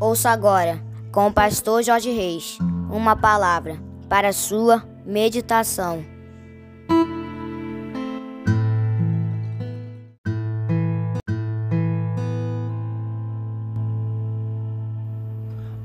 Ouça agora, com o pastor Jorge Reis, uma palavra para sua meditação.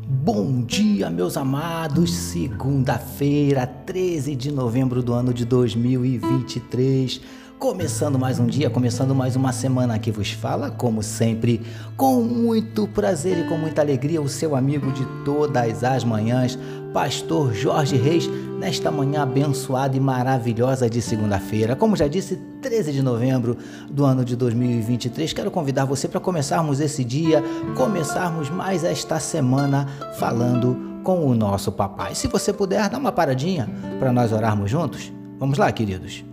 Bom dia, meus amados. Segunda-feira, 13 de novembro do ano de 2023. Começando mais um dia, começando mais uma semana que vos fala, como sempre, com muito prazer e com muita alegria, o seu amigo de todas as manhãs, Pastor Jorge Reis, nesta manhã abençoada e maravilhosa de segunda-feira. Como já disse, 13 de novembro do ano de 2023, quero convidar você para começarmos esse dia, começarmos mais esta semana falando com o nosso papai. Se você puder, dá uma paradinha para nós orarmos juntos. Vamos lá, queridos.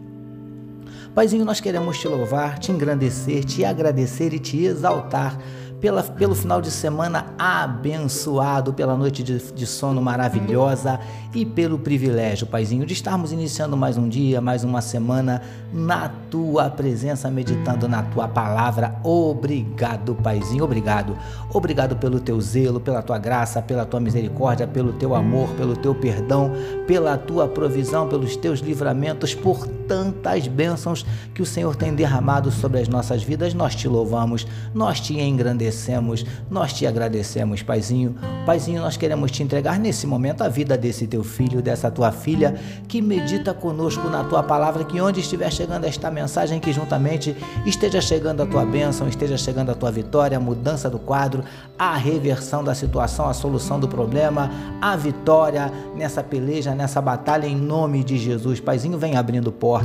Paizinho, nós queremos te louvar, te engrandecer, te agradecer e te exaltar pela, pelo final de semana abençoado, pela noite de, de, sono maravilhosa e pelo privilégio, Paizinho, de estarmos iniciando mais um dia, mais uma semana na tua presença, meditando na tua palavra. Obrigado, Paizinho, obrigado. Obrigado pelo teu zelo, pela tua graça, pela tua misericórdia, pelo teu amor, pelo teu perdão, pela tua provisão, pelos teus livramentos, por tantas bênçãos que o Senhor tem derramado sobre as nossas vidas. Nós te louvamos, nós te engrandecemos nós te agradecemos, Paizinho. Paizinho, nós queremos te entregar nesse momento a vida desse teu filho, dessa tua filha, que medita conosco na tua palavra, que onde estiver chegando esta mensagem, que juntamente esteja chegando a tua bênção, esteja chegando a tua vitória, a mudança do quadro, a reversão da situação, a solução do problema, a vitória nessa peleja, nessa batalha, em nome de Jesus. Paizinho, vem abrindo portas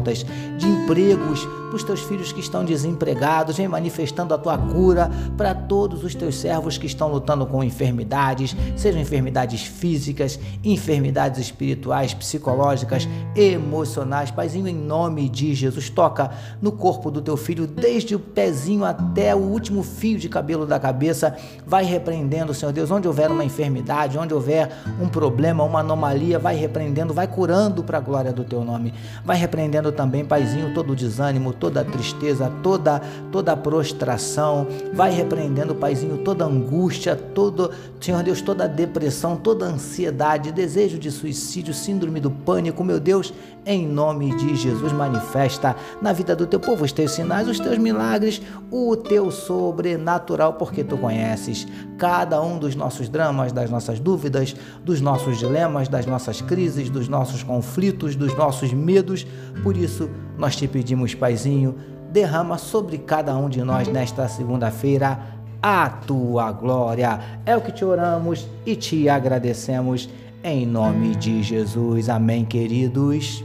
de empregos para os teus filhos que estão desempregados, vem manifestando a tua cura para todos os teus servos que estão lutando com enfermidades, sejam enfermidades físicas, enfermidades espirituais, psicológicas, emocionais. Paizinho, em nome de Jesus, toca no corpo do teu filho, desde o pezinho até o último fio de cabelo da cabeça. Vai repreendendo, Senhor Deus, onde houver uma enfermidade, onde houver um problema, uma anomalia, vai repreendendo, vai curando para a glória do teu nome. Vai repreendendo também, Paizinho, todo o desânimo, toda a tristeza, toda toda a prostração. Vai repreendendo Paizinho, toda angústia, todo, Senhor Deus, toda depressão, toda ansiedade, desejo de suicídio, síndrome do pânico, meu Deus, em nome de Jesus, manifesta na vida do teu povo os teus sinais, os teus milagres, o teu sobrenatural, porque tu conheces cada um dos nossos dramas, das nossas dúvidas, dos nossos dilemas, das nossas crises, dos nossos conflitos, dos nossos medos. Por isso, nós te pedimos, Paizinho, derrama sobre cada um de nós nesta segunda-feira a tua glória. É o que te oramos e te agradecemos em nome de Jesus. Amém, queridos.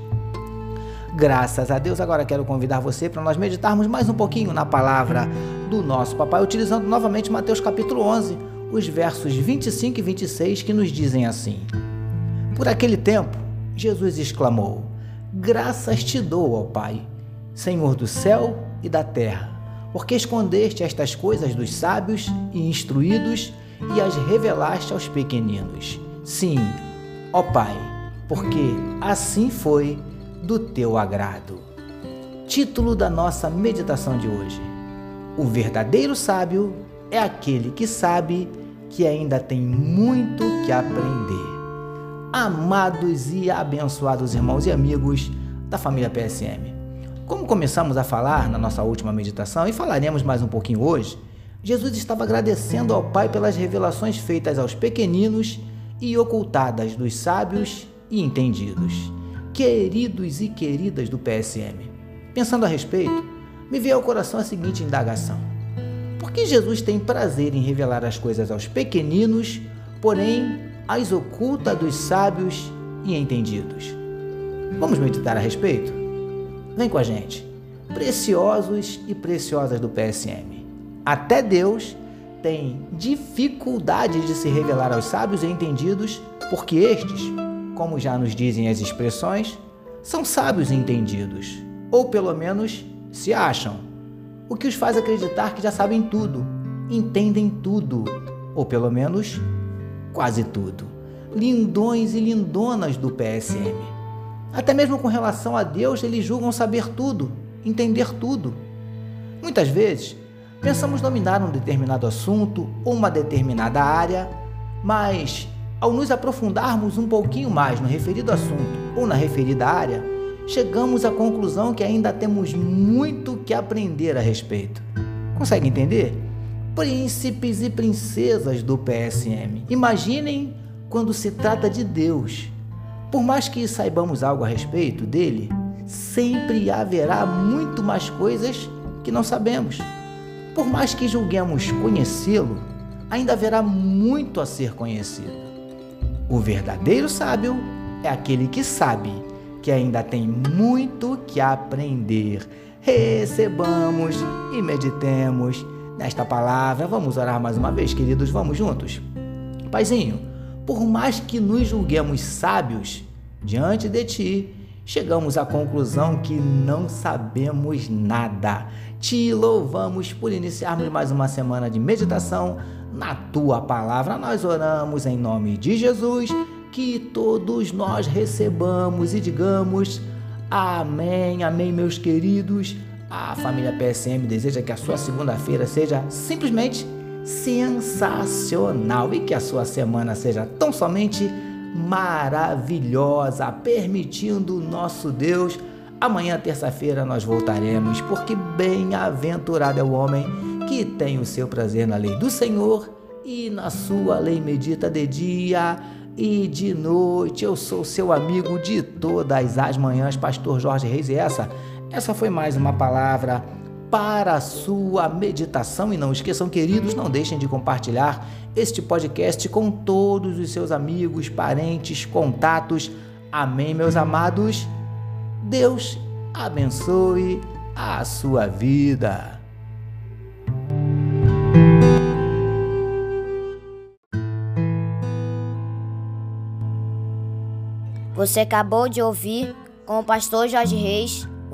Graças a Deus. Agora quero convidar você para nós meditarmos mais um pouquinho na palavra do nosso papai, utilizando novamente Mateus capítulo 11, os versos 25 e 26 que nos dizem assim: Por aquele tempo, Jesus exclamou: Graças te dou, ó Pai, Senhor do céu e da terra porque escondeste estas coisas dos sábios e instruídos e as revelaste aos pequeninos. Sim, ó Pai, porque assim foi do teu agrado. Título da nossa meditação de hoje: O verdadeiro sábio é aquele que sabe que ainda tem muito que aprender. Amados e abençoados irmãos e amigos da família PSM. Como começamos a falar na nossa última meditação e falaremos mais um pouquinho hoje, Jesus estava agradecendo ao Pai pelas revelações feitas aos pequeninos e ocultadas dos sábios e entendidos. Queridos e queridas do PSM, pensando a respeito, me veio ao coração a seguinte indagação: Por que Jesus tem prazer em revelar as coisas aos pequeninos, porém as oculta dos sábios e entendidos? Vamos meditar a respeito? Vem com a gente. Preciosos e preciosas do PSM. Até Deus tem dificuldade de se revelar aos sábios e entendidos, porque estes, como já nos dizem as expressões, são sábios e entendidos, ou pelo menos se acham, o que os faz acreditar que já sabem tudo, entendem tudo, ou pelo menos quase tudo. Lindões e lindonas do PSM. Até mesmo com relação a Deus, eles julgam saber tudo, entender tudo. Muitas vezes, Pensamos dominar um determinado assunto, uma determinada área, mas ao nos aprofundarmos um pouquinho mais no referido assunto ou na referida área, chegamos à conclusão que ainda temos muito que aprender a respeito. Consegue entender? Príncipes e princesas do PSM. Imaginem quando se trata de Deus. Por mais que saibamos algo a respeito dele, sempre haverá muito mais coisas que não sabemos. Por mais que julguemos conhecê-lo, ainda haverá muito a ser conhecido. O verdadeiro sábio é aquele que sabe que ainda tem muito que aprender. Recebamos e meditemos nesta palavra. Vamos orar mais uma vez, queridos, vamos juntos. Paizinho, por mais que nos julguemos sábios diante de ti, chegamos à conclusão que não sabemos nada. Te louvamos por iniciarmos mais uma semana de meditação na tua palavra. Nós oramos em nome de Jesus, que todos nós recebamos e digamos amém, amém, meus queridos. A família PSM deseja que a sua segunda-feira seja simplesmente sensacional e que a sua semana seja tão somente maravilhosa, permitindo nosso Deus. Amanhã, terça-feira, nós voltaremos, porque bem-aventurado é o homem que tem o seu prazer na lei do Senhor e na sua lei medita de dia e de noite. Eu sou seu amigo de todas as manhãs, Pastor Jorge Reis, e essa, essa foi mais uma palavra para a sua meditação. E não esqueçam, queridos, não deixem de compartilhar este podcast com todos os seus amigos, parentes, contatos. Amém, meus amados. Deus abençoe a sua vida. Você acabou de ouvir com o pastor Jorge Reis